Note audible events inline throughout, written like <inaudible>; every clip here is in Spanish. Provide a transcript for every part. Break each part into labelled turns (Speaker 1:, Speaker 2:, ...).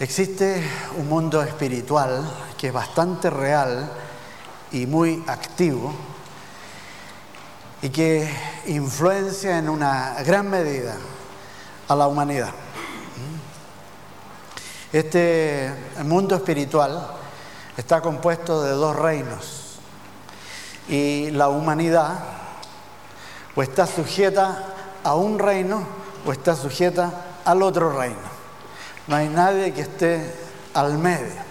Speaker 1: Existe un mundo espiritual que es bastante real y muy activo y que influencia en una gran medida a la humanidad. Este mundo espiritual está compuesto de dos reinos y la humanidad o está sujeta a un reino o está sujeta al otro reino. No hay nadie que esté al medio.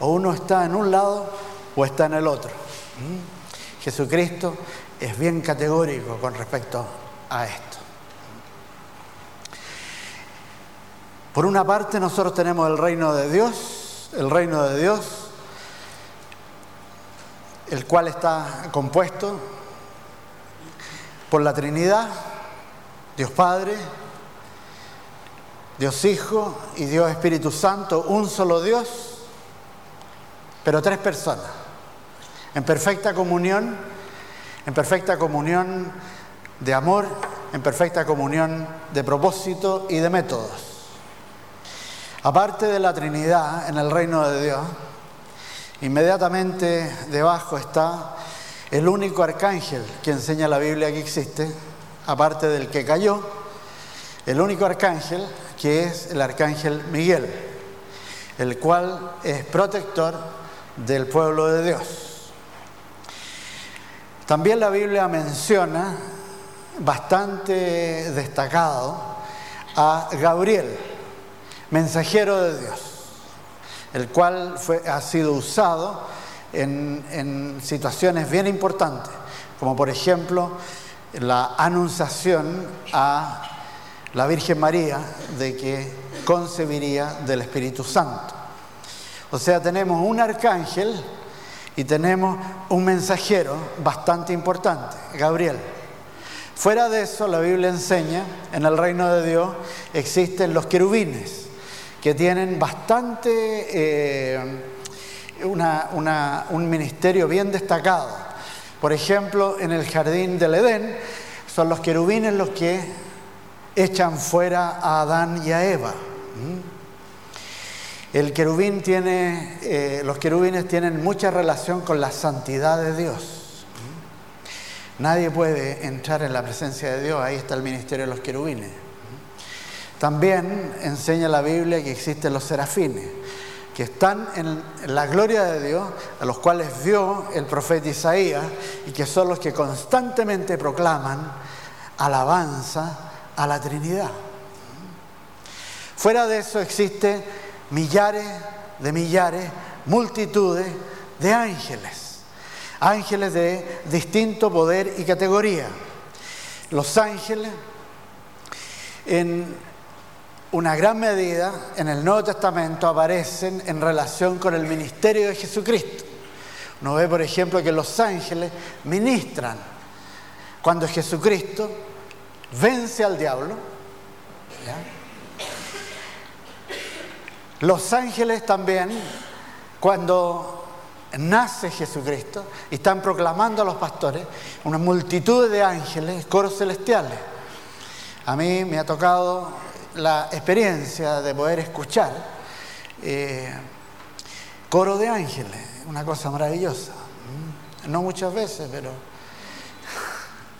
Speaker 1: O uno está en un lado o está en el otro. ¿Mm? Jesucristo es bien categórico con respecto a esto. Por una parte nosotros tenemos el reino de Dios, el reino de Dios, el cual está compuesto por la Trinidad, Dios Padre, Dios Hijo y Dios Espíritu Santo, un solo Dios, pero tres personas, en perfecta comunión, en perfecta comunión de amor, en perfecta comunión de propósito y de métodos. Aparte de la Trinidad en el reino de Dios, inmediatamente debajo está el único arcángel que enseña la Biblia que existe, aparte del que cayó, el único arcángel que es el arcángel Miguel, el cual es protector del pueblo de Dios. También la Biblia menciona bastante destacado a Gabriel, mensajero de Dios, el cual fue, ha sido usado en, en situaciones bien importantes, como por ejemplo la anunciación a la Virgen María de que concebiría del Espíritu Santo. O sea, tenemos un arcángel y tenemos un mensajero bastante importante, Gabriel. Fuera de eso, la Biblia enseña, en el reino de Dios existen los querubines, que tienen bastante, eh, un ministerio bien destacado. Por ejemplo, en el jardín del Edén, son los querubines los que echan fuera a Adán y a Eva. El querubín tiene, eh, los querubines tienen mucha relación con la santidad de Dios. Nadie puede entrar en la presencia de Dios, ahí está el ministerio de los querubines. También enseña la Biblia que existen los serafines, que están en la gloria de Dios, a los cuales vio el profeta Isaías, y que son los que constantemente proclaman alabanza a la Trinidad. Fuera de eso existen millares de millares, multitudes de ángeles, ángeles de distinto poder y categoría. Los ángeles, en una gran medida, en el Nuevo Testamento aparecen en relación con el ministerio de Jesucristo. Uno ve, por ejemplo, que los ángeles ministran cuando Jesucristo vence al diablo. Los ángeles también, cuando nace Jesucristo y están proclamando a los pastores, una multitud de ángeles, coros celestiales. A mí me ha tocado la experiencia de poder escuchar eh, coro de ángeles, una cosa maravillosa. No muchas veces, pero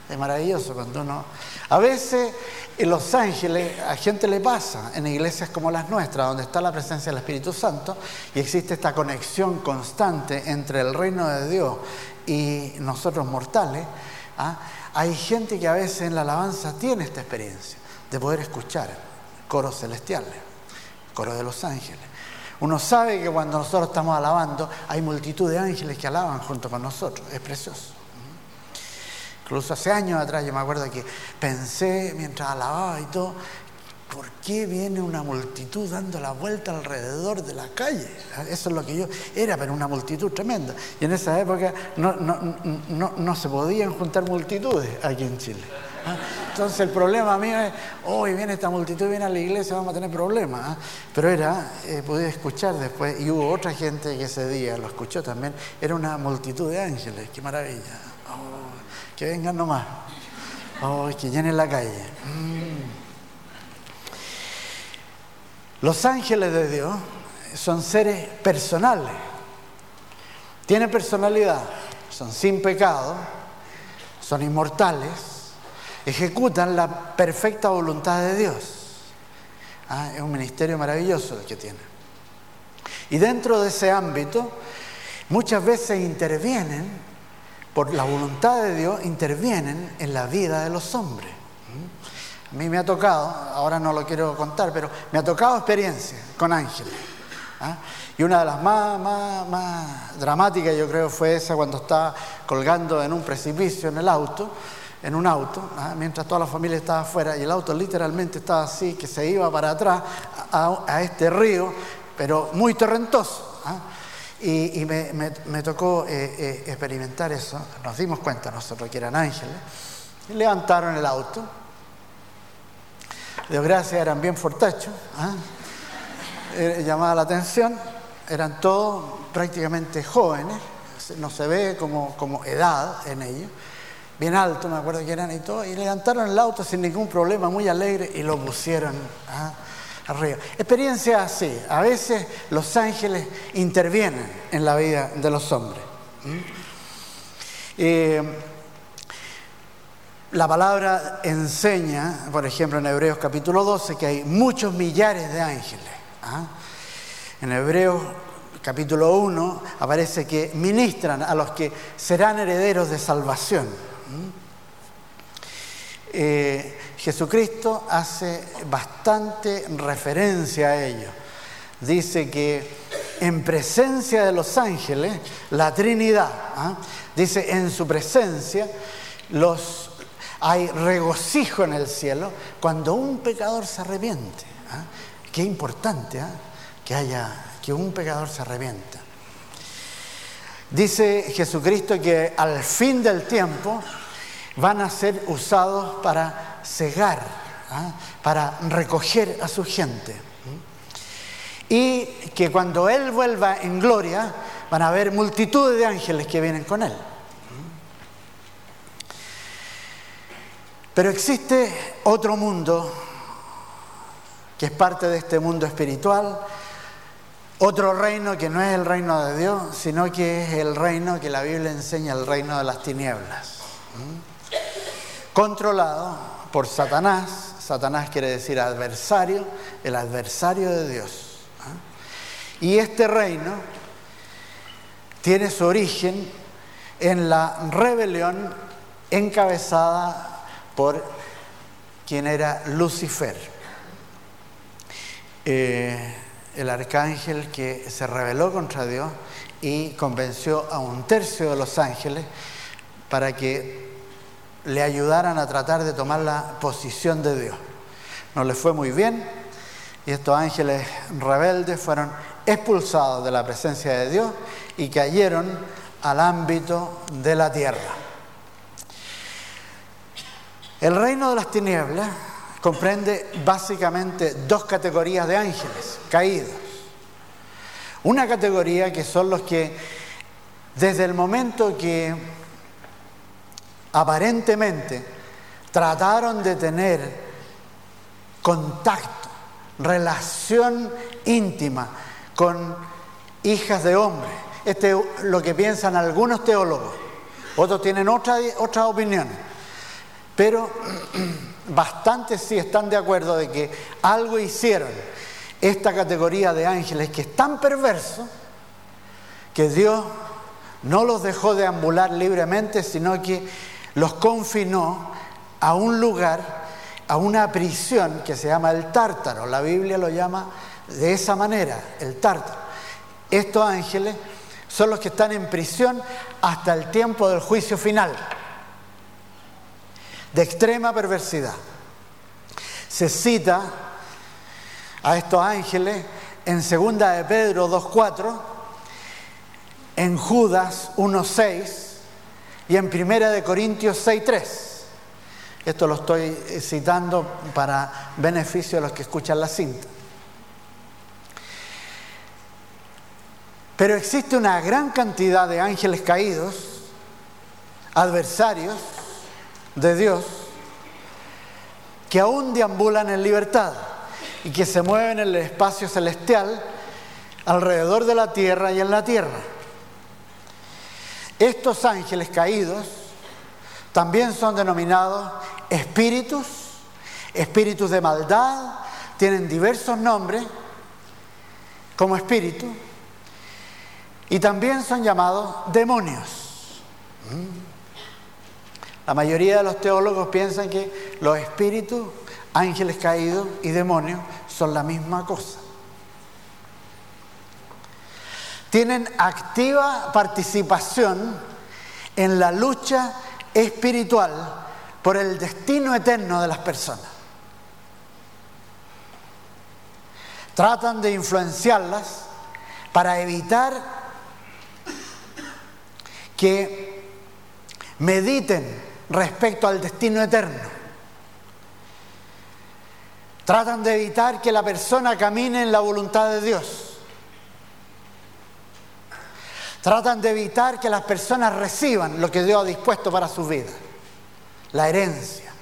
Speaker 1: es maravilloso cuando uno a veces en Los Ángeles a gente le pasa, en iglesias como las nuestras, donde está la presencia del Espíritu Santo y existe esta conexión constante entre el reino de Dios y nosotros mortales, ¿ah? hay gente que a veces en la alabanza tiene esta experiencia de poder escuchar coros celestiales, coro de los ángeles. Uno sabe que cuando nosotros estamos alabando hay multitud de ángeles que alaban junto con nosotros, es precioso. Incluso hace años atrás yo me acuerdo que pensé mientras alababa y todo, ¿por qué viene una multitud dando la vuelta alrededor de la calle? Eso es lo que yo era, pero una multitud tremenda. Y en esa época no, se podían juntar multitudes aquí en Chile. ¿ah? Entonces el problema mío es, hoy viene esta multitud, viene a la iglesia, vamos a tener problemas. ¿ah? Pero era, eh, podía escuchar después, y hubo otra gente que ese día lo escuchó también, era una multitud de ángeles, qué maravilla que vengan nomás. Oh, que llenen la calle. Mm. Los ángeles de Dios son seres personales, tienen personalidad, son sin pecado, son inmortales, ejecutan la perfecta voluntad de Dios. Ah, es un ministerio maravilloso el que tiene. Y dentro de ese ámbito, muchas veces intervienen, por la voluntad de Dios, intervienen en la vida de los hombres. A mí me ha tocado, ahora no lo quiero contar, pero me ha tocado experiencia con ángeles. ¿ah? Y una de las más, más, más dramáticas, yo creo, fue esa cuando estaba colgando en un precipicio en el auto en un auto, ¿ah? mientras toda la familia estaba afuera, y el auto literalmente estaba así, que se iba para atrás a, este río, pero muy torrentoso. ¿ah? Y, me, tocó eh, eh, experimentar eso, nos dimos cuenta nosotros que eran ángeles, levantaron el auto. De gracia eran bien fortachos, ¿ah? eh, llamaba la atención, eran todos prácticamente jóvenes, no se ve como, como edad en ellos bien alto, me acuerdo que eran y todo, y levantaron el auto sin ningún problema, muy alegre, y lo pusieron ¿ah? Arriba. Experiencia así, a veces los ángeles intervienen en la vida de los hombres. Eh, la palabra enseña, por ejemplo, en Hebreos capítulo 12, que hay muchos millares de ángeles. ¿ah? En Hebreos capítulo 1 aparece que ministran a los que serán herederos de salvación. Eh, Jesucristo hace bastante referencia a ello. Dice que en presencia de los ángeles, la Trinidad, ¿ah? dice en su presencia, los, hay regocijo en el cielo cuando un pecador se arrepiente. ¿ah? Qué importante ¿ah? que haya que un pecador se arrepienta. Dice Jesucristo que al fin del tiempo van a ser usados para cegar, ¿ah? para recoger a su gente. Y que cuando Él vuelva en gloria, van a haber multitudes de ángeles que vienen con Él. Pero existe otro mundo que es parte de este mundo espiritual, otro reino que no es el reino de Dios, sino que es el reino que la Biblia enseña, el reino de las tinieblas. Controlado por Satanás, Satanás quiere decir adversario, el adversario de Dios. Y este reino tiene su origen en la rebelión encabezada por quien era Lucifer. Eh, el arcángel que se rebeló contra Dios y convenció a un tercio de los ángeles para que le ayudaran a tratar de tomar la posición de Dios. No les fue muy bien y estos ángeles rebeldes fueron expulsados de la presencia de Dios y cayeron al ámbito de la tierra. El reino de las tinieblas comprende básicamente dos categorías de ángeles caídos. Una categoría que son los que desde el momento que aparentemente trataron de tener contacto, relación íntima con hijas de hombres. Este es lo que piensan algunos teólogos. Otros tienen otra, otra opinión. Pero <clears throat> bastantes sí están de acuerdo de que algo hicieron esta categoría de ángeles que es tan perverso que Dios no los dejó de ambular libremente, sino que los confinó a un lugar, a una prisión que se llama el tártaro. La Biblia lo llama de esa manera, el tártaro. Estos ángeles son los que están en prisión hasta el tiempo del juicio final de extrema perversidad. Se cita a estos ángeles en 2 de Pedro 2.4, en Judas 1.6 y en 1 de Corintios 6.3. Esto lo estoy citando para beneficio de los que escuchan la cinta. Pero existe una gran cantidad de ángeles caídos, adversarios, de Dios que aún deambulan en libertad. y que se mueven en el espacio celestial alrededor de la tierra y en la tierra. Estos ángeles caídos también son denominados espíritus, espíritus de maldad, tienen diversos nombres como espíritu, y también son llamados demonios. La mayoría de los teólogos piensan que los espíritus, ángeles caídos y demonios son la misma cosa. Tienen activa participación en la lucha espiritual por el destino eterno de las personas. Tratan de influenciarlas para evitar que mediten respecto al destino eterno. Tratan de evitar que la persona camine en la voluntad de Dios. Tratan de evitar que las personas reciban lo que Dios ha dispuesto para su vida, la herencia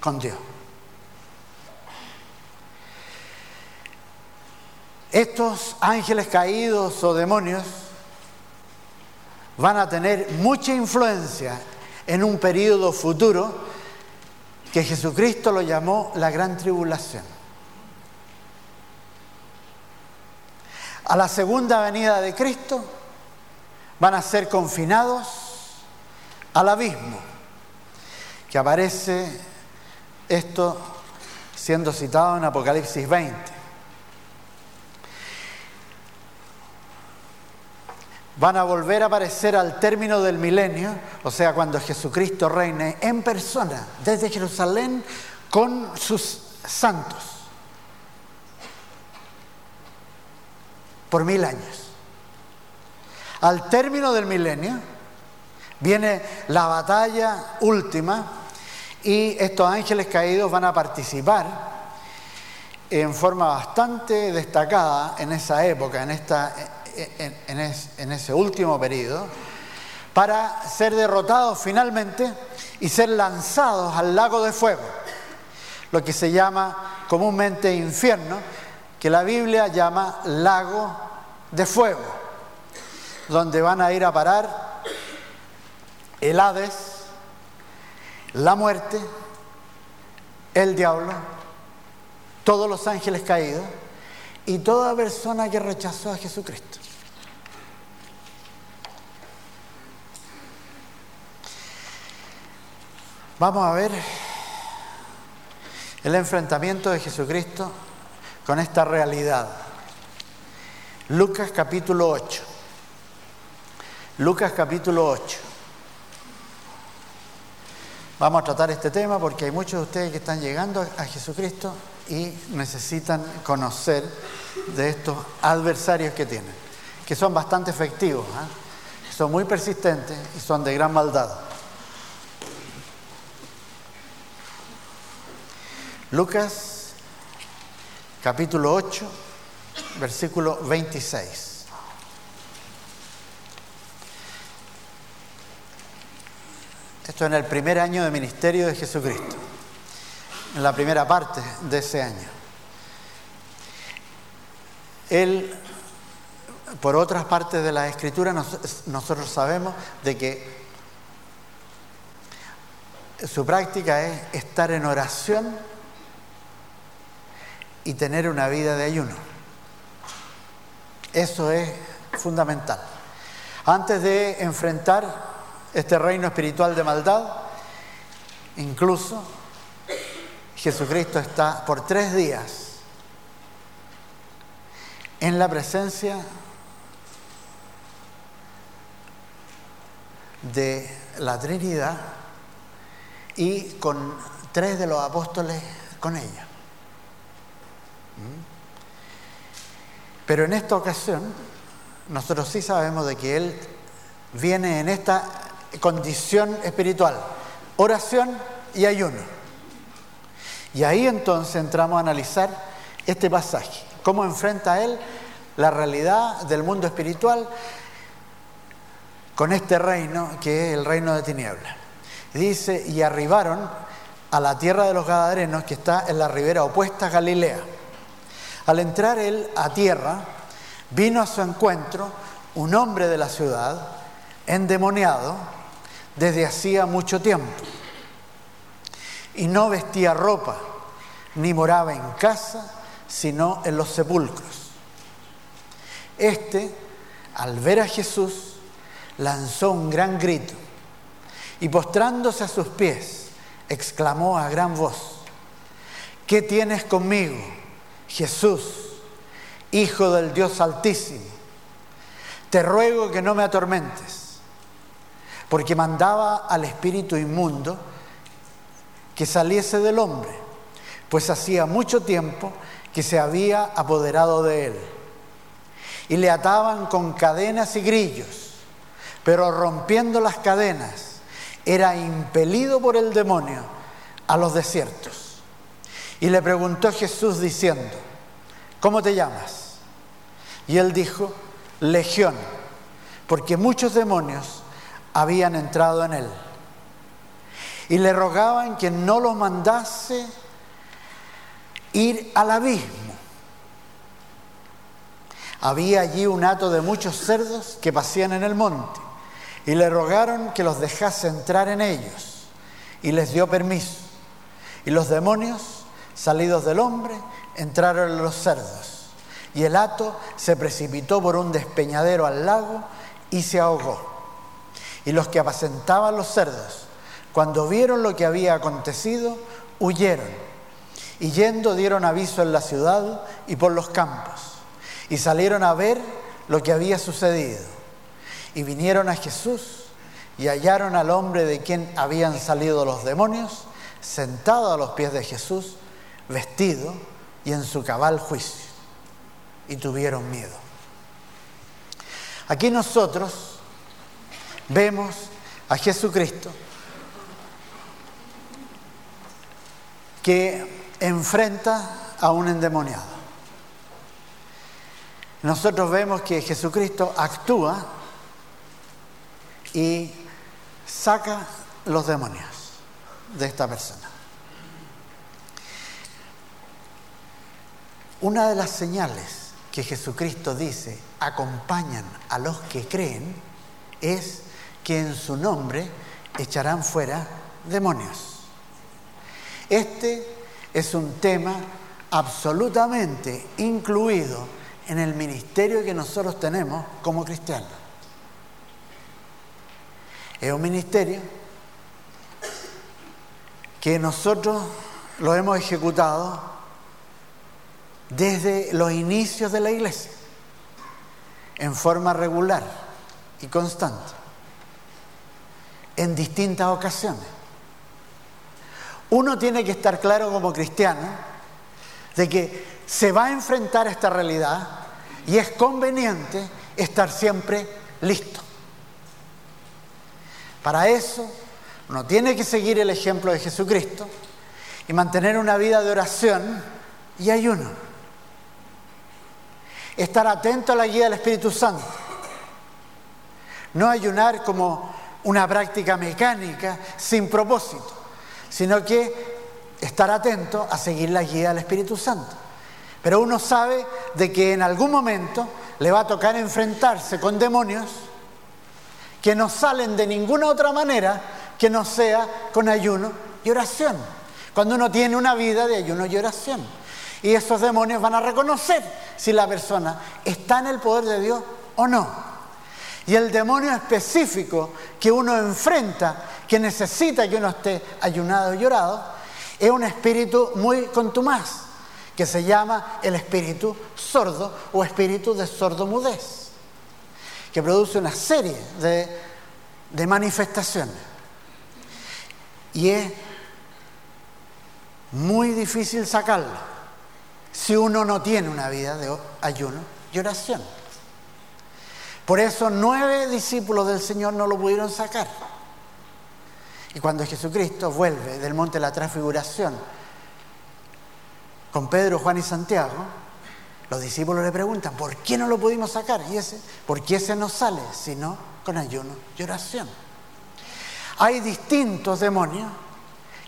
Speaker 1: con Dios. Estos ángeles caídos o demonios van a tener mucha influencia en un periodo futuro que Jesucristo lo llamó la gran tribulación. A la segunda venida de Cristo van a ser confinados al abismo, que aparece esto siendo citado en Apocalipsis 20. van a volver a aparecer al término del milenio, o sea, cuando Jesucristo reine en persona desde Jerusalén con sus santos por mil años. Al término del milenio viene la batalla última y estos ángeles caídos van a participar en forma bastante destacada en esa época, en esta en, ese último periodo, para ser derrotados finalmente y ser lanzados al lago de fuego, lo que se llama comúnmente infierno, que la Biblia llama lago de fuego, donde van a ir a parar el Hades, la muerte, el diablo, todos los ángeles caídos y toda persona que rechazó a Jesucristo. Vamos a ver el enfrentamiento de Jesucristo con esta realidad. Lucas capítulo 8. Lucas capítulo 8. Vamos a tratar este tema porque hay muchos de ustedes que están llegando a Jesucristo y necesitan conocer de estos adversarios que tienen, que son bastante efectivos, ¿eh? son muy persistentes y son de gran maldad. Lucas capítulo 8, versículo 26. Esto en el primer año de ministerio de Jesucristo, en la primera parte de ese año. Él, por otras partes de la escritura, nosotros sabemos de que su práctica es estar en oración y tener una vida de ayuno. Eso es fundamental. Antes de enfrentar este reino espiritual de maldad, incluso Jesucristo está por tres días en la presencia de la Trinidad y con tres de los apóstoles con ella. Pero en esta ocasión, nosotros sí sabemos de que Él viene en esta condición espiritual, oración y ayuno. Y ahí entonces entramos a analizar este pasaje, cómo enfrenta Él la realidad del mundo espiritual con este reino que es el reino de tinieblas. Dice, y arribaron a la tierra de los Gadarenos que está en la ribera opuesta a Galilea Al entrar él a tierra, vino a su encuentro un hombre de la ciudad, endemoniado, desde hacía mucho tiempo, y no vestía ropa, ni moraba en casa, sino en los sepulcros. Este, al ver a Jesús, lanzó un gran grito y postrándose a sus pies, exclamó a gran voz, ¿qué tienes conmigo, Jesús, Hijo del Dios Altísimo? Te ruego que no me atormentes, porque mandaba al espíritu inmundo que saliese del hombre, pues hacía mucho tiempo que se había apoderado de él. Y le ataban con cadenas y grillos, pero rompiendo las cadenas, era impelido por el demonio a los desiertos. Y le preguntó Jesús diciendo, ¿cómo te llamas? Y él dijo, Legión, porque muchos demonios habían entrado en él. Y le rogaban que no lo mandase ir al abismo. Había allí un hato de muchos cerdos que pasían en el monte y le rogaron que los dejase entrar en ellos y les dio permiso. Y los demonios, salidos del hombre, entraron en los cerdos y el hato se precipitó por un despeñadero al lago y se ahogó. Y los que apacentaban los cerdos, cuando vieron lo que había acontecido, huyeron y yendo dieron aviso en la ciudad y por los campos. Y salieron a ver lo que había sucedido. Y vinieron a Jesús y hallaron al hombre de quien habían salido los demonios, sentado a los pies de Jesús, vestido y en su cabal juicio. Y tuvieron miedo. Aquí nosotros vemos a Jesucristo que enfrenta a un endemoniado. Nosotros vemos que Jesucristo actúa y saca los demonios de esta persona. Una de las señales que Jesucristo dice acompañan a los que creen es que en su nombre echarán fuera demonios. Este es un tema absolutamente incluido en el ministerio que nosotros tenemos como cristianos. Es un ministerio que nosotros lo hemos ejecutado desde los inicios de la iglesia, en forma regular y constante, en distintas ocasiones. Uno tiene que estar claro como cristiano de que se va a enfrentar a esta realidad y es conveniente estar siempre listo. Para eso uno tiene que seguir el ejemplo de Jesucristo y mantener una vida de oración y ayuno. Estar atento a la guía del Espíritu Santo. No ayunar como una práctica mecánica sin propósito sino que estar atento a seguir la guía del Espíritu Santo. Pero uno sabe de que en algún momento le va a tocar enfrentarse con demonios que no salen de ninguna otra manera que no sea con ayuno y oración. Cuando uno tiene una vida de ayuno y oración. Y esos demonios van a reconocer si la persona está en el poder de Dios o no. Y el demonio específico que uno enfrenta que necesita que uno esté ayunado y llorado, es un espíritu muy contumaz, que se llama el espíritu sordo o espíritu de sordomudez, que produce una serie de, de manifestaciones. Y es muy difícil sacarlo si uno no tiene una vida de ayuno y oración. Por eso nueve discípulos del Señor no lo pudieron sacar. Y cuando Jesucristo vuelve del monte de la transfiguración con Pedro, Juan y Santiago, los discípulos le preguntan, ¿por qué no lo pudimos sacar? Y ese, ¿por qué ese no sale sino con ayuno y oración? Hay distintos demonios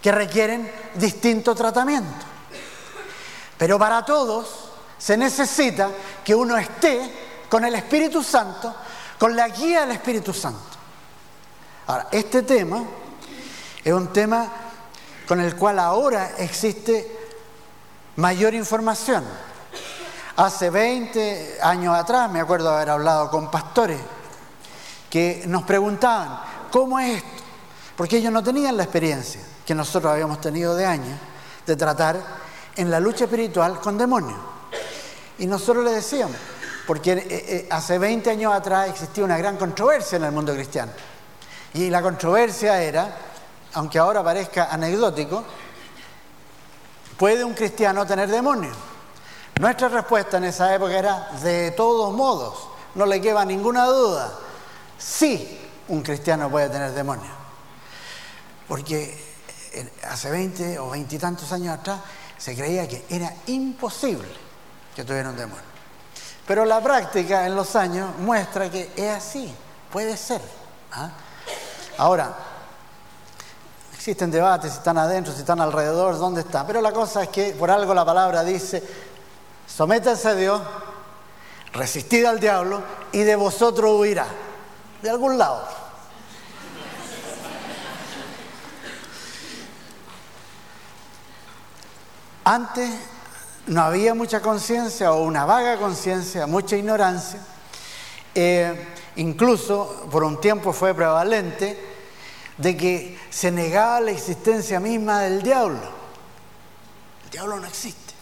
Speaker 1: que requieren distinto tratamiento. Pero para todos se necesita que uno esté con el Espíritu Santo, con la guía del Espíritu Santo. Ahora, este tema es un tema con el cual ahora existe mayor información. Hace 20 años atrás, me acuerdo haber hablado con pastores que nos preguntaban, ¿cómo es esto? Porque ellos no tenían la experiencia que nosotros habíamos tenido de años de tratar en la lucha espiritual con demonios. Y nosotros le decíamos, porque eh, eh, hace 20 años atrás existía una gran controversia en el mundo cristiano. Y la controversia era, aunque ahora parezca anecdótico, ¿puede un cristiano tener demonios? Nuestra respuesta en esa época era, de todos modos, no le queda ninguna duda, sí, un cristiano puede tener demonios. Porque hace 20 o 20 y tantos años atrás se creía que era imposible que tuviera un demonio. Pero la práctica en los años muestra que es así, puede ser. ¿ah? Ahora, existen debates si están adentro, si están alrededor, dónde están. Pero la cosa es que por algo la palabra dice, sométanse a Dios, resistid al diablo y de vosotros huirá. De algún lado. Antes no había mucha conciencia o una vaga conciencia, mucha ignorancia. Eh, incluso por un tiempo fue prevalente de que se negaba la existencia misma del diablo. El diablo no existe.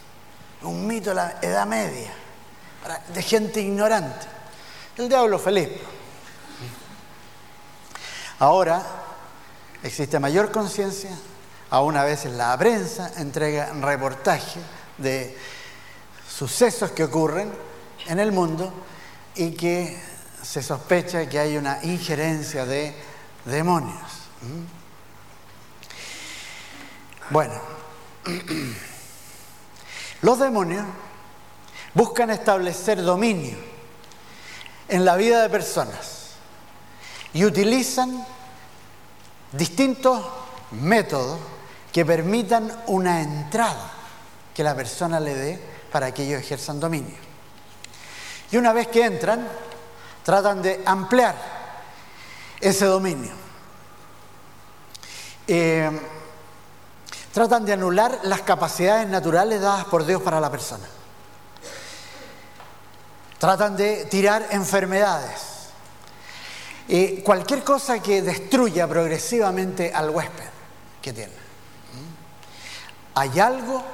Speaker 1: Es un mito de la Edad Media, de gente ignorante. El diablo feliz. Ahora existe mayor conciencia, aún a veces la prensa entrega reportajes de sucesos que ocurren en el mundo y que se sospecha que hay una injerencia de demonios. ¿Mm? Bueno, <clears throat> los demonios buscan establecer dominio en la vida de personas y utilizan distintos métodos que permitan una entrada que la persona le dé para que ellos ejerzan dominio. Y una vez que entran, tratan de ampliar ese dominio. Eh, tratan de anular las capacidades naturales dadas por Dios para la persona. Tratan de tirar enfermedades. Eh, cualquier cosa que destruya progresivamente al huésped que tiene. ¿Mm? Hay algo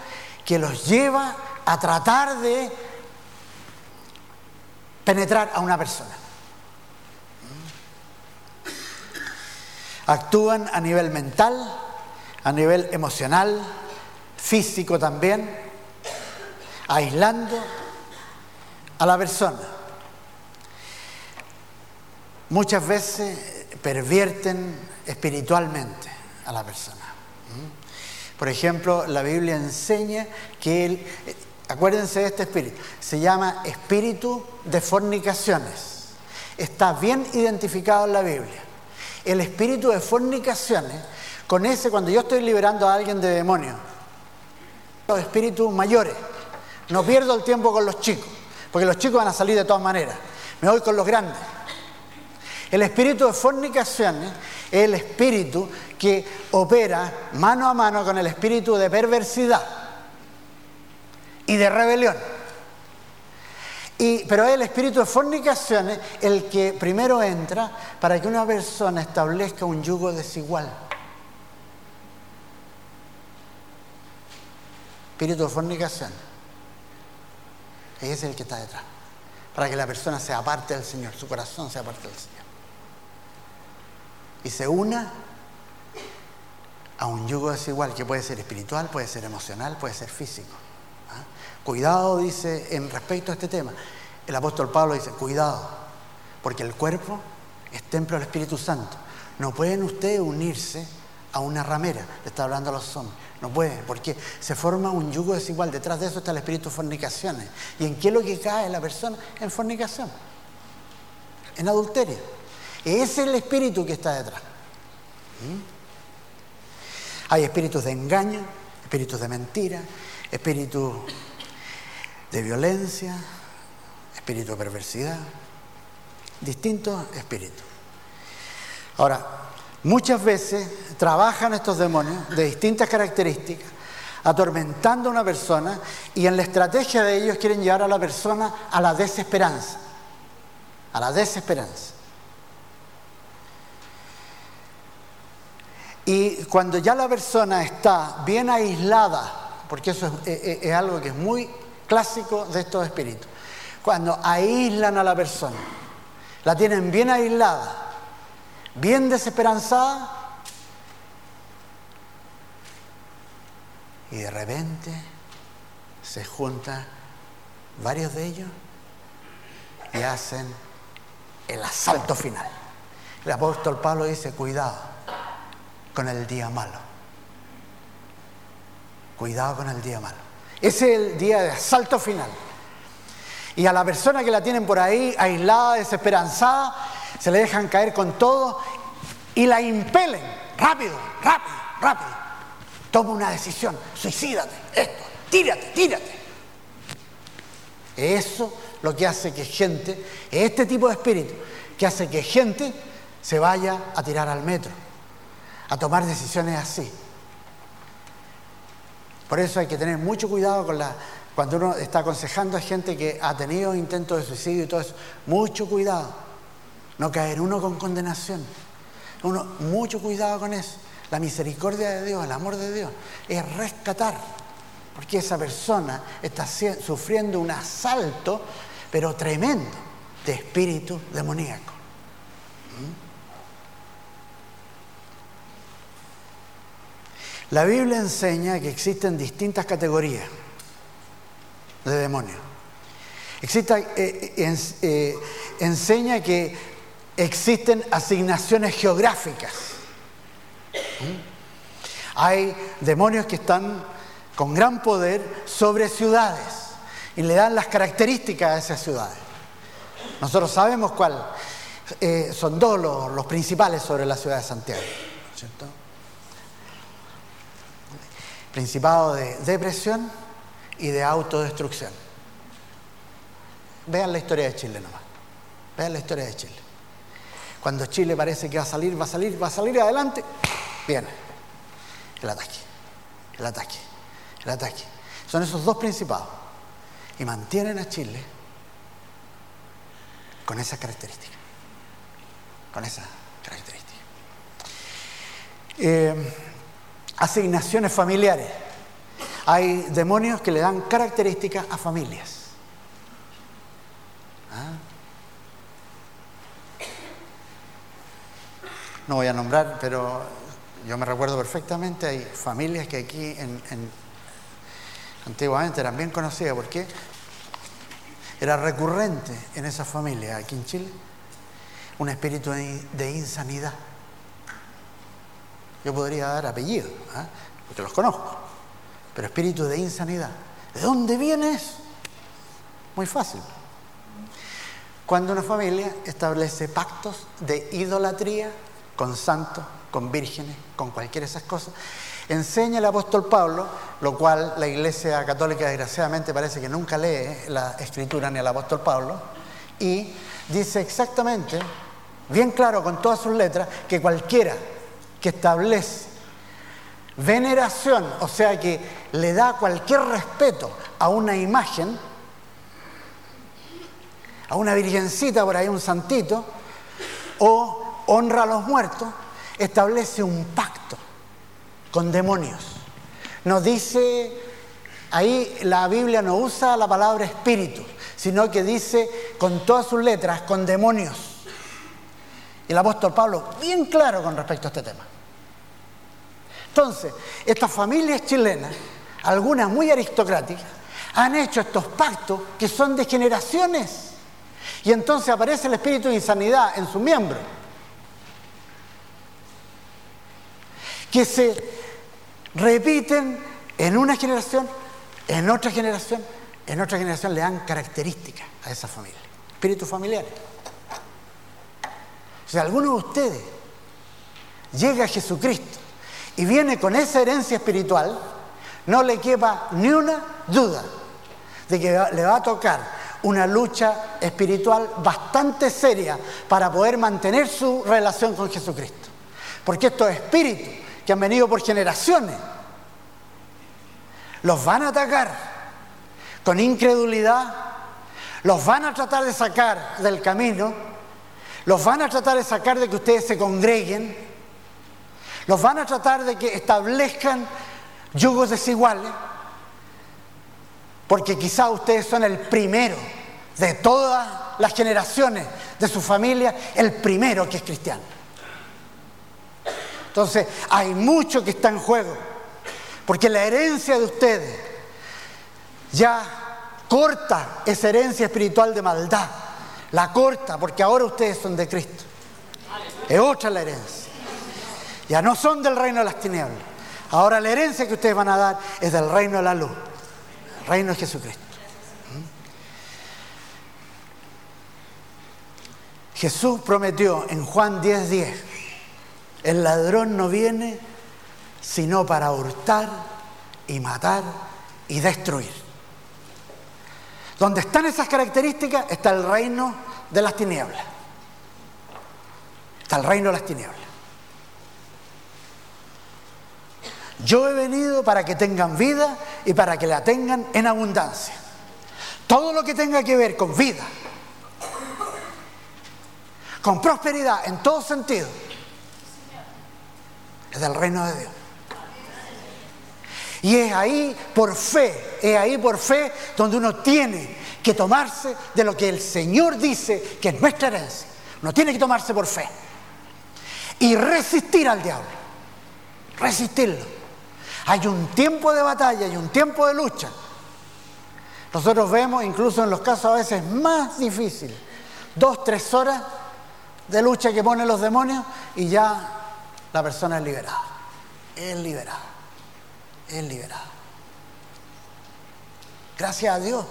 Speaker 1: que los lleva a tratar de penetrar a una persona. Actúan a nivel mental, a nivel emocional, físico también, aislando a la persona. Muchas veces pervierten espiritualmente a la persona. Por ejemplo, la Biblia enseña que él, acuérdense de este espíritu, se llama espíritu de fornicaciones. Está bien identificado en la Biblia. El espíritu de fornicaciones, con ese, cuando yo estoy liberando a alguien de demonios, los espíritus mayores, no pierdo el tiempo con los chicos, porque los chicos van a salir de todas maneras. Me voy con los grandes. El espíritu de fornicaciones es el espíritu que opera mano a mano con el espíritu de perversidad y de rebelión. Y, pero es el espíritu de fornicaciones el que primero entra para que una persona establezca un yugo desigual. Espíritu de fornicación. Ese es el que está detrás. Para que la persona sea parte del Señor, su corazón sea parte del Señor. Y se una a un yugo desigual que puede ser espiritual, puede ser emocional, puede ser físico. ¿ah? Cuidado, dice, en respecto a este tema. El apóstol Pablo dice, cuidado, porque el cuerpo es templo del Espíritu Santo. No pueden ustedes unirse a una ramera, le está hablando a los hombres. No pueden, porque se forma un yugo desigual. Detrás de eso está el espíritu de fornicaciones. ¿Y en qué es lo que cae la persona? En fornicación, en adulterio. Ese es el espíritu que está detrás. Hay espíritus de engaño, espíritus de mentira, espíritus de violencia, espíritu de perversidad, distintos espíritus. Ahora, muchas veces trabajan estos demonios de distintas características, atormentando a una persona y en la estrategia de ellos quieren llevar a la persona a la desesperanza, a la desesperanza. Y cuando ya la persona está bien aislada, porque eso es, algo que es muy clásico de estos espíritus, cuando aíslan a la persona, la tienen bien aislada, bien desesperanzada, y de repente se juntan varios de ellos y hacen el asalto final. El apóstol Pablo dice, cuidado con el día malo. Cuidado con el día malo. Ese es el día de asalto final. Y a la persona que la tienen por ahí, aislada, desesperanzada, se le dejan caer con todo y la impelen. Rápido, rápido, rápido. Toma una decisión. Suicídate. Esto. Tírate, tírate. Eso lo que hace que gente, este tipo de espíritu, que hace que gente se vaya a tirar al metro a tomar decisiones así. Por eso hay que tener mucho cuidado con la, cuando uno está aconsejando a gente que ha tenido intentos de suicidio y todo eso. Mucho cuidado. No caer uno con condenación. Uno, mucho cuidado con eso. La misericordia de Dios, el amor de Dios, es rescatar. Porque esa persona está sufriendo un asalto, pero tremendo, de espíritu demoníaco. La Biblia enseña que existen distintas categorías de demonios. Eh, eh, eh, enseña que existen asignaciones geográficas. ¿Mm? Hay demonios que están con gran poder sobre ciudades y le dan las características a esas ciudades. Nosotros sabemos cuáles son dos los, los, principales sobre la ciudad de Santiago. ¿cierto? Principado de depresión y de autodestrucción. Vean la historia de Chile nomás. Vean la historia de Chile. Cuando Chile parece que va a salir, va a salir, va a salir adelante, viene el ataque, el ataque, el ataque. Son esos dos principados. Y mantienen a Chile con esa característica. Con esa característica. Eh, asignaciones familiares. Hay demonios que le dan características a familias. ¿Ah? No voy a nombrar, pero yo me recuerdo perfectamente, hay familias que aquí en, antiguamente eran bien conocidas porque era recurrente en esa familia aquí en Chile un espíritu de insanidad. Yo podría dar apellido, ¿ah? porque los conozco. Pero espíritu de insanidad. ¿De dónde vienes? Muy fácil. Cuando una familia establece pactos de idolatría con santos, con vírgenes, con cualquiera de esas cosas, enseña el apóstol Pablo, lo cual la iglesia católica desgraciadamente parece que nunca lee la escritura ni el apóstol Pablo, y dice exactamente, bien claro con todas sus letras, que cualquiera que establece veneración, o sea que le da cualquier respeto a una imagen, a una virgencita por ahí, un santito, o honra a los muertos, establece un pacto con demonios. Nos dice, ahí la Biblia no usa la palabra espíritu, sino que dice con todas sus letras, con demonios. Y el apóstol Pablo, bien claro con respecto a este tema. Entonces, estas familias chilenas, algunas muy aristocráticas, han hecho estos pactos que son de generaciones. Y entonces aparece el espíritu de insanidad en su miembro. Que se repiten en una generación, en otra generación, en otra generación le dan características a esa familia. Espíritu familiar. Si alguno de ustedes llega a Jesucristo y viene con esa herencia espiritual, no le quepa ni una duda de que le va a tocar una lucha espiritual bastante seria para poder mantener su relación con Jesucristo. Porque estos espíritus que han venido por generaciones los van a atacar con incredulidad, los van a tratar de sacar del camino, los van a tratar de sacar de que ustedes se congreguen, los van a tratar de que establezcan yugos desiguales, porque quizá ustedes son el primero de todas las generaciones de su familia, el primero que es cristiano. Entonces, hay mucho que está en juego, porque la herencia de ustedes ya corta esa herencia espiritual de maldad, la corta, porque ahora ustedes son de Cristo. Es otra la herencia. Ya no son del reino de las tinieblas. Ahora la herencia que ustedes van a dar es del reino de la luz, el reino de Jesucristo. Jesús prometió en Juan 10:10, 10, el ladrón no viene sino para hurtar y matar y destruir. Donde están esas características está el reino de las tinieblas. Está el reino de las tinieblas. Yo he venido para que tengan vida y para que la tengan en abundancia. Todo lo que tenga que ver con vida, con prosperidad en todo sentido, es del reino de Dios. Y es ahí por fe, es ahí por fe donde uno tiene que tomarse de lo que el Señor dice que es nuestra herencia. Uno tiene que tomarse por fe. Y resistir al diablo. Resistirlo. Hay un tiempo de batalla y un tiempo de lucha. Nosotros vemos, incluso en los casos a veces más difíciles, dos, tres horas de lucha que ponen los demonios y ya la persona es liberada. Es liberada. Es liberada. Gracias a Dios.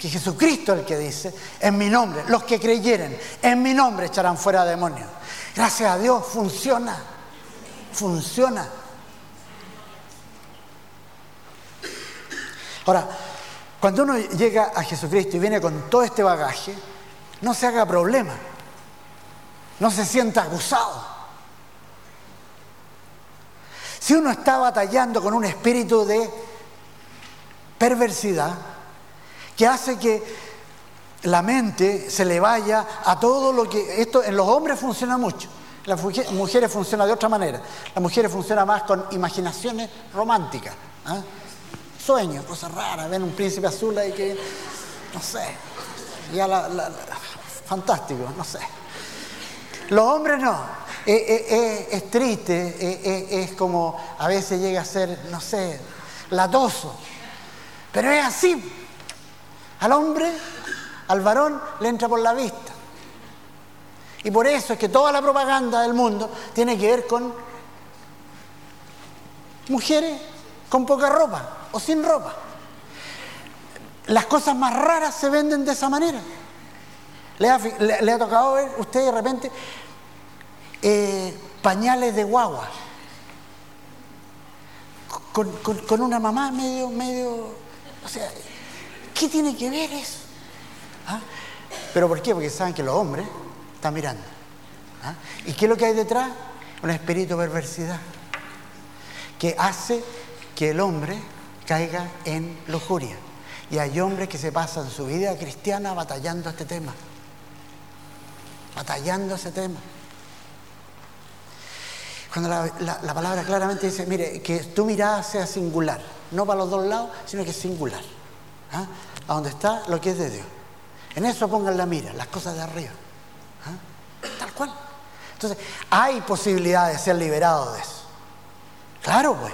Speaker 1: Que Jesucristo es el que dice, en mi nombre, los que creyeren, en mi nombre echarán fuera demonios. Gracias a Dios, funciona. Funciona. Ahora, cuando uno llega a Jesucristo y viene con todo este bagaje, no se haga problema no se sienta acusado. Si uno está batallando con un espíritu de perversidad que hace que la mente se le vaya a todo lo que... Esto en los hombres funciona mucho, las mujeres funciona de otra manera. Las mujeres funcionan más con imaginaciones románticas. ¿ah? Sueños, cosas raras, ven un príncipe azul ahí que, no sé, ya la, fantástico, no sé. Los hombres no. Eh, eh, eh, es triste, es como a veces llega a ser, no sé, latoso. Pero es así. Al hombre, al varón, le entra por la vista. Y por eso es que toda la propaganda del mundo tiene que ver con mujeres con poca ropa o sin ropa. Las cosas más raras se venden de esa manera. Le ha, tocado ver usted de repente eh, pañales de guagua. Con, una mamá medio, medio. O sea, ¿qué tiene que ver eso? ¿Ah? ¿Pero por qué? Porque saben que los hombres están mirando. ¿Ah? ¿Y qué es lo que hay detrás? Un espíritu de perversidad que hace que el hombre caiga en lujuria. Y hay hombres que se pasan su vida cristiana batallando este tema batallando ese tema. Cuando la, palabra claramente dice, mire, que tu mirada sea singular, no para los dos lados, sino que es singular. ¿ah? A donde está lo que es de Dios. En eso pongan la mira, las cosas de arriba. ¿ah? Tal cual. Entonces, hay posibilidad de ser liberado de eso. Claro, pues.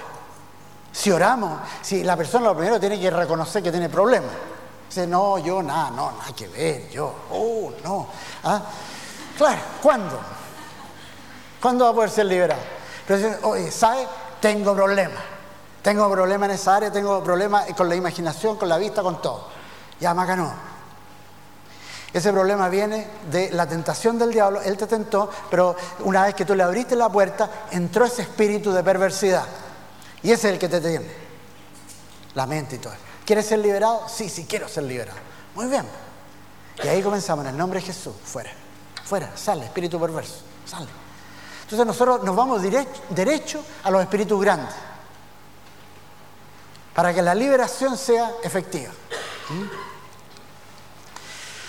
Speaker 1: Si oramos, si la persona lo primero tiene que reconocer que tiene problemas. Dice, no, yo nada, no, nada que ver, yo, oh, no. ¿Ah? Claro, ¿cuándo? ¿Cuándo va a poder ser liberado? Pero oye, ¿sabe? Tengo problemas. Tengo problemas en esa área, tengo problemas con la imaginación, con la vista, con todo. Ya, Maca no. Ese problema viene de la tentación del diablo. Él te tentó, pero una vez que tú le abriste la puerta, entró ese espíritu de perversidad. Y ese es el que te tiene. La mente y todo. ¿Quieres ser liberado? Sí, sí, quiero ser liberado. Muy bien. Y ahí comenzamos, en el nombre de Jesús, fuera, fuera, sale, espíritu perverso, sale. Entonces nosotros nos vamos derecho, a los espíritus grandes, para que la liberación sea efectiva. ¿Mm?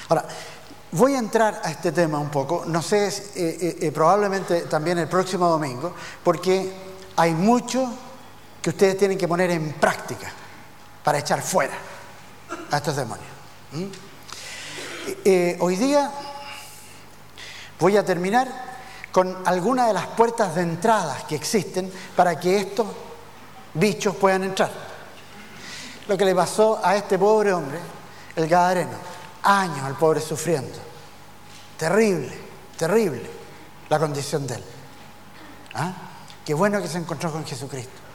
Speaker 1: Ahora, voy a entrar a este tema un poco, no sé, eh, eh, eh, probablemente también el próximo domingo, porque hay mucho que ustedes tienen que poner en práctica para echar fuera a estos demonios. ¿Mm? hoy día voy a terminar con algunas de las puertas de entrada que existen para que estos bichos puedan entrar. Lo que le pasó a este pobre hombre, el Gadareno, años al pobre sufriendo. Terrible, terrible la condición de él. ¿Ah? Qué bueno que se encontró con Jesucristo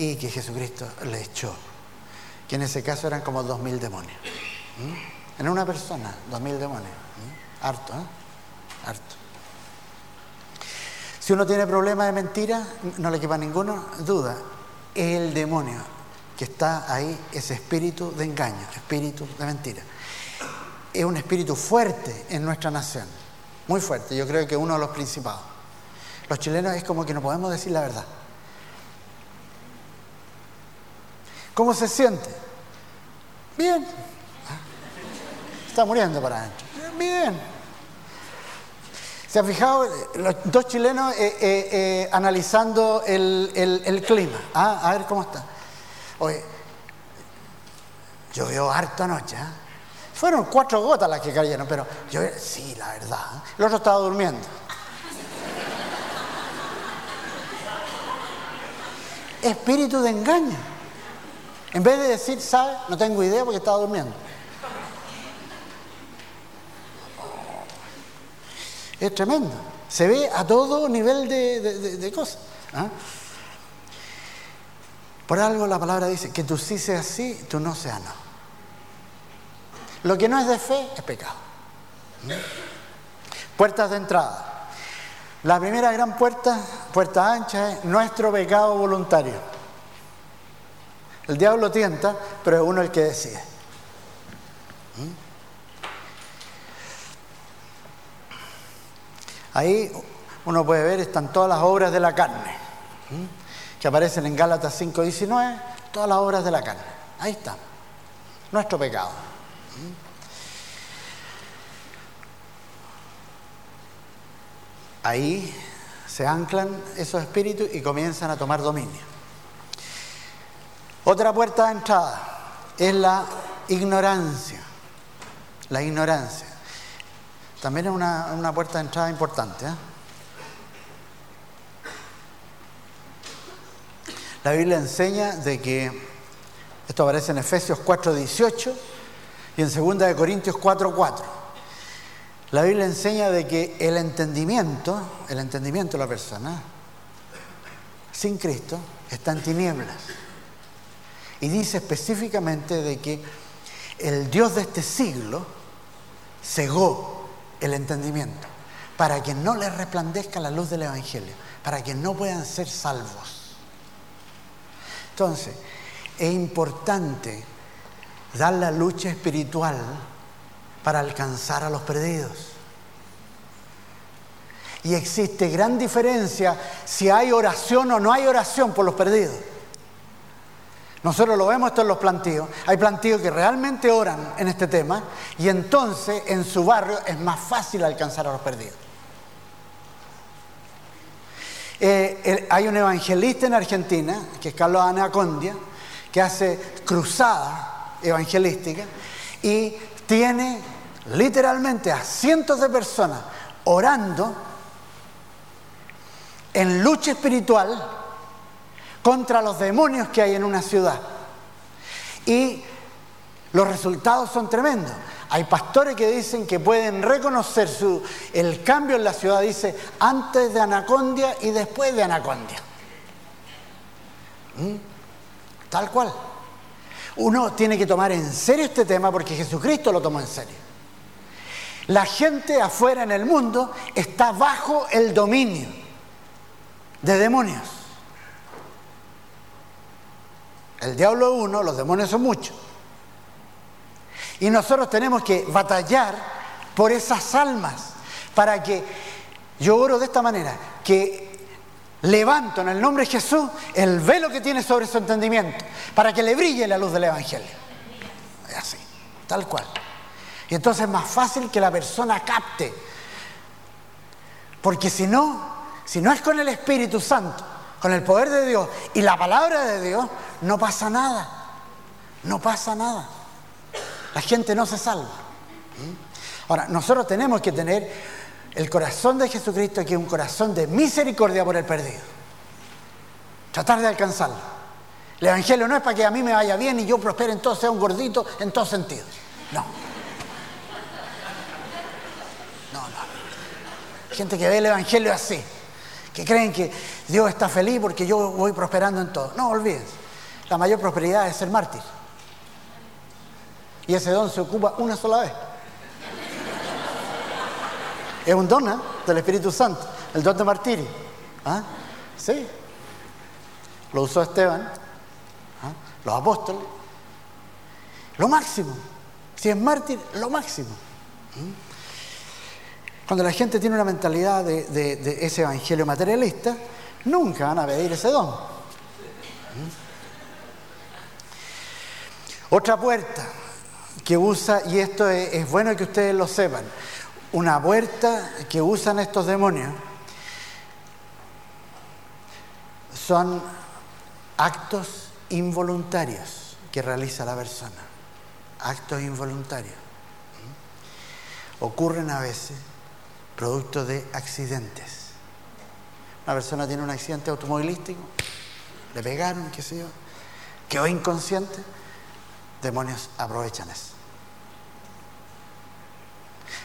Speaker 1: y que Jesucristo le echó, que en ese caso eran como dos mil demonios. En una persona, dos mil demonios. Harto, ¿eh? Harto. Si uno tiene problemas de mentira, no le quepa ninguna duda, el demonio que está ahí, ese espíritu de engaño, espíritu de mentira. Es un espíritu fuerte en nuestra nación, muy fuerte, yo creo que uno de los principales. Los chilenos es como que no podemos decir la verdad. ¿Cómo se siente? Bien. Está muriendo para adentro. Bien. ¿Se han fijado los dos chilenos eh, eh, eh, analizando el, clima? Ah, a ver cómo está. Oye, llovió harto anoche. Fueron cuatro gotas las que cayeron, pero yo, sí, la verdad. El otro estaba durmiendo. Espíritu de engaño. En vez de decir, ¿sabe? No tengo idea porque estaba durmiendo. Es tremendo. Se ve a todo nivel de, cosas. ¿ah? Por algo la palabra dice que tú sí seas sí, tú no seas no. Lo que no es de fe es pecado. Puertas de entrada. La primera gran puerta, puerta ancha, es nuestro pecado voluntario. El diablo tienta, pero es uno el que decide. ¿Mm? Ahí uno puede ver, están todas las obras de la carne, ¿Mm? que aparecen en Gálatas 5.19, todas las obras de la carne. Ahí está, nuestro pecado. ¿Mm? Ahí se anclan esos espíritus y comienzan a tomar dominio. Otra puerta de entrada es la ignorancia. La ignorancia. También es una, puerta de entrada importante. ¿eh? La Biblia enseña de que, esto aparece en Efesios 4.18 y en 2 Corintios 4.4. La Biblia enseña de que el entendimiento, el entendimiento de la persona, sin Cristo, está en tinieblas. Y dice específicamente de que el Dios de este siglo cegó el entendimiento para que no le resplandezca la luz del Evangelio, para que no puedan ser salvos. Entonces, es importante dar la lucha espiritual para alcanzar a los perdidos. Y existe gran diferencia si hay oración o no hay oración por los perdidos. Nosotros lo vemos esto en los plantíos. Hay plantíos que realmente oran en este tema y entonces en su barrio es más fácil alcanzar a los perdidos. Eh, hay un evangelista en Argentina, que es Carlos Anacondia, que hace cruzada evangelística y tiene literalmente a cientos de personas orando en lucha espiritual contra los demonios que hay en una ciudad. Y los resultados son tremendos. Hay pastores que dicen que pueden reconocer su, el cambio en la ciudad, dice, antes de Anacondia y después de Anacondia. ¿Mm? Tal cual. Uno tiene que tomar en serio este tema porque Jesucristo lo tomó en serio. La gente afuera en el mundo está bajo el dominio de demonios. El diablo es uno, los demonios son muchos. Y nosotros tenemos que batallar por esas almas para que, yo oro de esta manera, que levanto en el nombre de Jesús el velo que tiene sobre su entendimiento, para que le brille la luz del Evangelio. Así, tal cual. Y entonces es más fácil que la persona capte. Porque si no, si no es con el Espíritu Santo, con el poder de Dios y la palabra de Dios, no pasa nada. No pasa nada. La gente no se salva. ¿Mm? Ahora, nosotros tenemos que tener el corazón de Jesucristo, que es un corazón de misericordia por el perdido. Tratar de alcanzarlo. El Evangelio no es para que a mí me vaya bien y yo prospere en todo, sea un gordito en todo sentido. No. No, no. Gente que ve el Evangelio así, que creen que Dios está feliz porque yo voy prosperando en todo. No, olvídense. La mayor prosperidad es ser mártir. Y ese don se ocupa una sola vez. Es un don ¿eh? del Espíritu Santo, el don de martirio. ¿Ah? Sí. Lo usó Esteban, ¿ah? los apóstoles. Lo máximo. Si es mártir, lo máximo. ¿Mm? Cuando la gente tiene una mentalidad de, ese evangelio materialista, nunca van a pedir ese don. ¿Mm? Otra puerta que usa, y esto es bueno que ustedes lo sepan, una puerta que usan estos demonios son actos involuntarios que realiza la persona. Actos involuntarios. ¿Mm? Ocurren a veces producto de accidentes. Una persona tiene un accidente automovilístico, le pegaron, qué sé yo, quedó inconsciente, demonios aprovechan eso.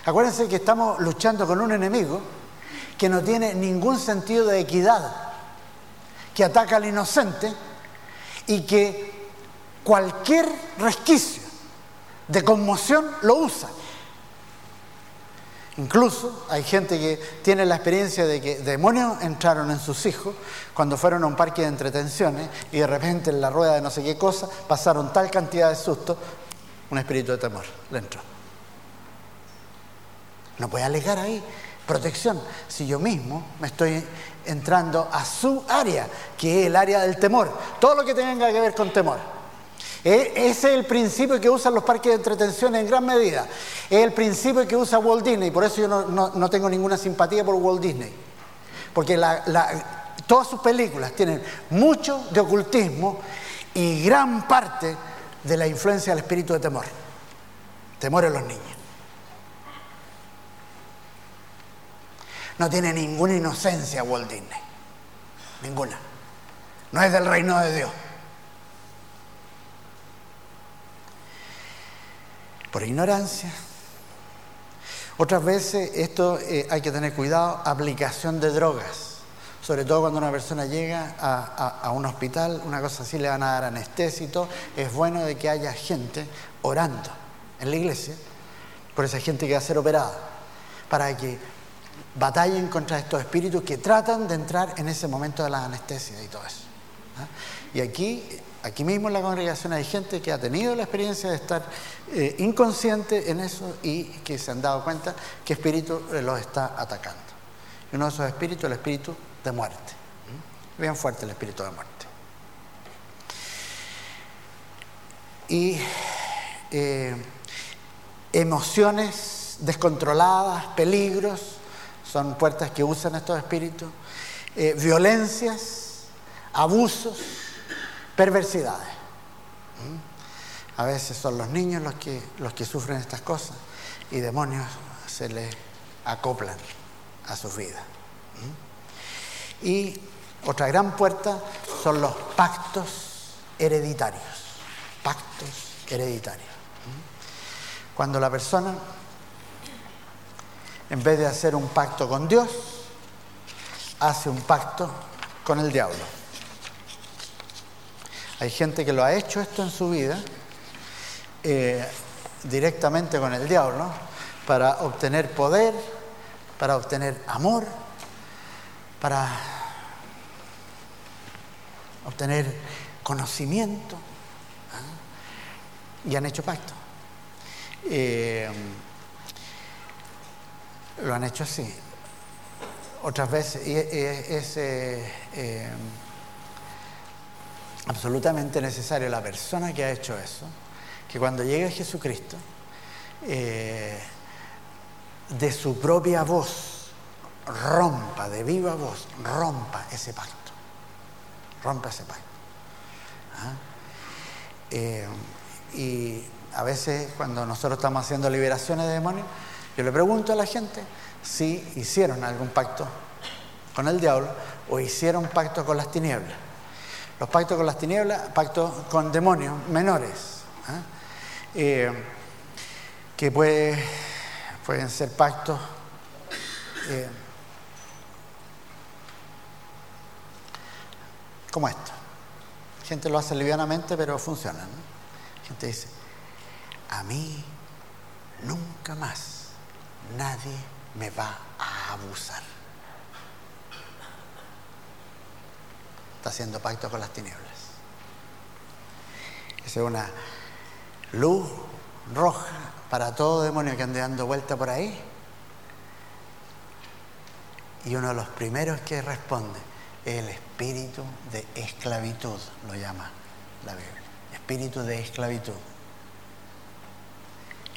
Speaker 1: Acuérdense que estamos luchando con un enemigo que no tiene ningún sentido de equidad, que ataca al inocente y que cualquier resquicio de conmoción lo usa. Incluso hay gente que tiene la experiencia de que demonios entraron en sus hijos cuando fueron a un parque de entretenciones y de repente en la rueda de no sé qué cosa pasaron tal cantidad de susto, un espíritu de temor le entró. No puede alegar ahí protección si yo mismo me estoy entrando a su área, que es el área del temor. Todo lo que tenga que ver con temor. Ese es el principio que usan los parques de entretención en gran medida. Es el principio que usa Walt Disney. Por eso yo no, tengo ninguna simpatía por Walt Disney. Porque todas sus películas tienen mucho de ocultismo y gran parte de la influencia del espíritu de temor. Temor en los niños. No tiene ninguna inocencia Walt Disney. Ninguna. No es del reino de Dios. Por ignorancia. Otras veces esto eh, hay que tener cuidado, aplicación de drogas. Sobre todo cuando una persona llega a, un hospital, una cosa así le van a dar anestésito. Es bueno de que haya gente orando en la iglesia por esa gente que va a ser operada, para que batallen contra estos espíritus que tratan de entrar en ese momento de la anestesia y todo eso. ¿ah? Y aquí, aquí mismo en la congregación hay gente que ha tenido la experiencia de estar eh, inconsciente en eso y que se han dado cuenta que espíritu los está atacando. Y uno de esos espíritus es el espíritu de muerte. Bien fuerte el espíritu de muerte. Y eh, emociones descontroladas, peligros, son puertas que usan estos espíritus, eh, violencias, abusos, perversidades. ¿Mm? A veces son los niños los que, los que sufren estas cosas y demonios se les acoplan a sus vidas. ¿Mm? Y otra gran puerta son los pactos hereditarios. Pactos hereditarios. ¿Mm? Cuando la persona en vez de hacer un pacto con Dios, hace un pacto con el diablo. Hay gente que lo ha hecho esto en su vida eh, directamente con el diablo para obtener poder, para obtener amor, para obtener conocimiento ¿ah? y han hecho pacto. Eh, lo han hecho así. Otras veces y es, eh, absolutamente necesario la persona que ha hecho eso, que cuando llegue Jesucristo, de su propia voz, rompa, de viva voz, rompa ese pacto rompa ese pacto. ¿Ah? Eh, y a veces cuando nosotros estamos haciendo liberaciones de demonios, yo le pregunto a la gente si hicieron algún pacto con el diablo o hicieron pacto con las tinieblas. Los pactos con las tinieblas, pactos con demonios menores, ¿ah? eh, que pueden ser pactos eh, como esto. Gente lo hace livianamente, pero funciona. Gente dice, a mí nunca más nadie me va a abusar. Está haciendo pacto con las tinieblas. Esa es una luz roja para todo demonio que ande dando vuelta por ahí. Y uno de los primeros que responde, el espíritu de esclavitud, lo llama la Biblia. Espíritu de esclavitud.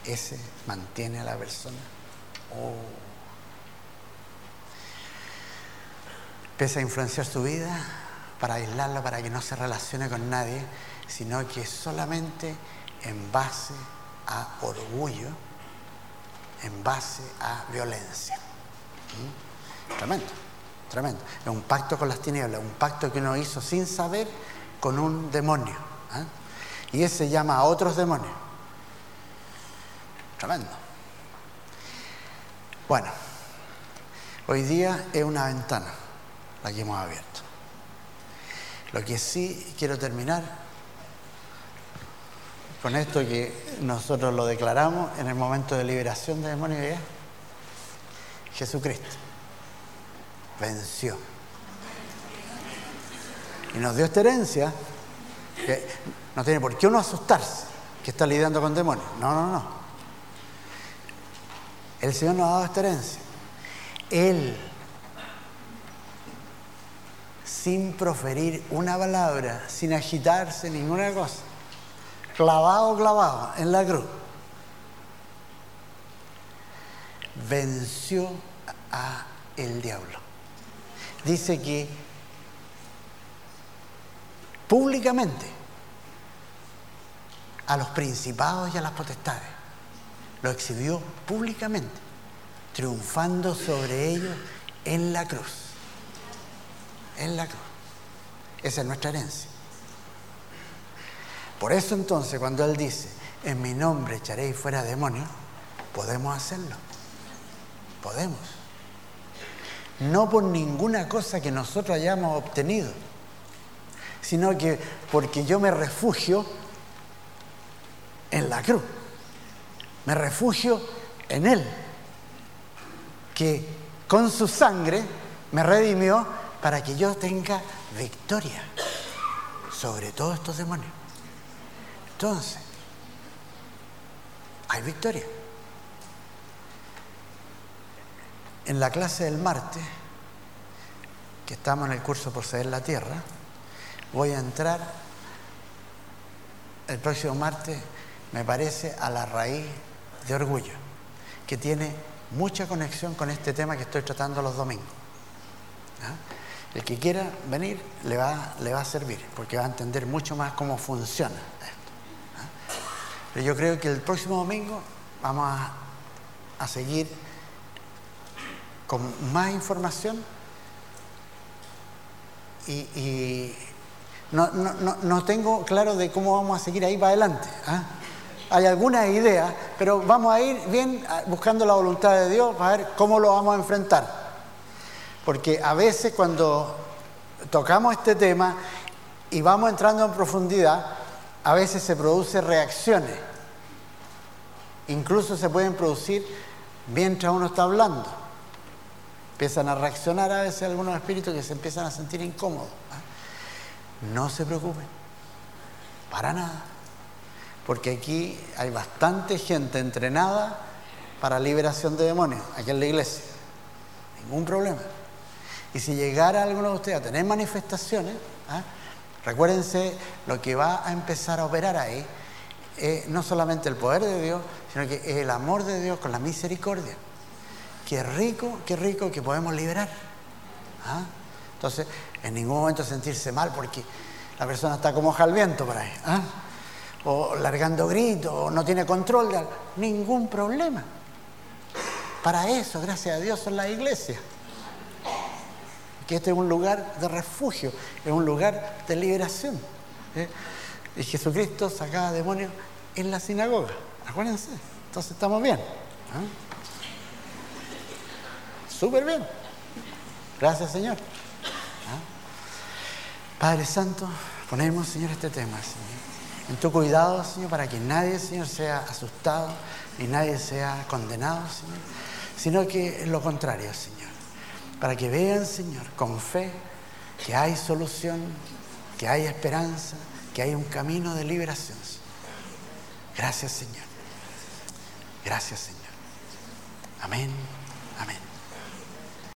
Speaker 1: Ese mantiene a la persona. Oh. Empieza a influenciar su vida para aislarla, para que no se relacione con nadie, sino que solamente en base a orgullo, en base a violencia. ¿Mm? Tremendo. Tremendo. Es un pacto con las tinieblas, un pacto que uno hizo sin saber con un demonio. ¿eh? Y ese llama a otros demonios. Tremendo. Bueno, hoy día es una ventana la que hemos abierto. Lo que sí quiero terminar con esto que nosotros lo declaramos en el momento de liberación de demonios es Jesucristo venció. Y nos dio esta herencia que no tiene por qué uno asustarse que está lidiando con demonios. No, no, no. El Señor nos ha dado esta herencia. Él, sin proferir una palabra, sin agitarse ninguna cosa, clavado, clavado en la cruz, venció a el diablo. Dice que públicamente a los principados y a las potestades, lo exhibió públicamente, triunfando sobre ellos en la cruz. En la cruz. Esa es nuestra herencia. Por eso entonces cuando Él dice, en mi nombre echaréis fuera demonios, podemos hacerlo. Podemos no por ninguna cosa que nosotros hayamos obtenido, sino que porque yo me refugio en la cruz, me refugio en Él, que con su sangre me redimió para que yo tenga victoria sobre todos estos demonios. Entonces, hay victoria. En la clase del martes, que estamos en el curso Poseer la Tierra, voy a entrar el próximo martes, me parece, a la raíz de orgullo, que tiene mucha conexión con este tema que estoy tratando los domingos. El que quiera venir le va, le va a servir, porque va a entender mucho más cómo funciona esto. Pero yo creo que el próximo domingo vamos a, a seguir con más información y, no, tengo claro de cómo vamos a seguir ahí para adelante. ¿ah? Hay algunas ideas, pero vamos a ir bien buscando la voluntad de Dios para ver cómo lo vamos a enfrentar. Porque a veces cuando tocamos este tema y vamos entrando en profundidad, a veces se producen reacciones. Incluso se pueden producir mientras uno está hablando. Empiezan a reaccionar a veces algunos espíritus que se empiezan a sentir incómodos. ¿ah? No se preocupen. Para nada. Porque aquí hay bastante gente entrenada para liberación de demonios, aquí en la iglesia. Ningún problema. Y si llegara alguno de ustedes a tener manifestaciones, ¿ah? recuérdense lo que va a empezar a operar ahí, es no solamente el poder de Dios, sino que el amor de Dios con la misericordia. Qué rico, qué rico que podemos liberar. ¿ah? Entonces, en ningún momento sentirse mal porque la persona está como hoja al viento por ahí. ¿ah? O largando gritos, o no tiene control de. Ningún problema. Para eso, gracias a Dios, son las iglesias. Que este es un lugar de refugio, es un lugar de liberación. ¿eh? Y Jesucristo sacaba demonios en la sinagoga. Acuérdense. Entonces estamos bien. ¿eh? Súper bien. Gracias, Señor. ¿Ah? Padre Santo, ponemos, Señor, este tema, Señor. En tu cuidado, Señor, para que nadie, Señor, sea asustado y nadie sea condenado, Señor, sino que lo contrario, Señor. Para que vean, Señor, con fe, que hay solución, que hay esperanza, que hay un camino de liberación. Gracias, Señor. Gracias, Señor. Amén.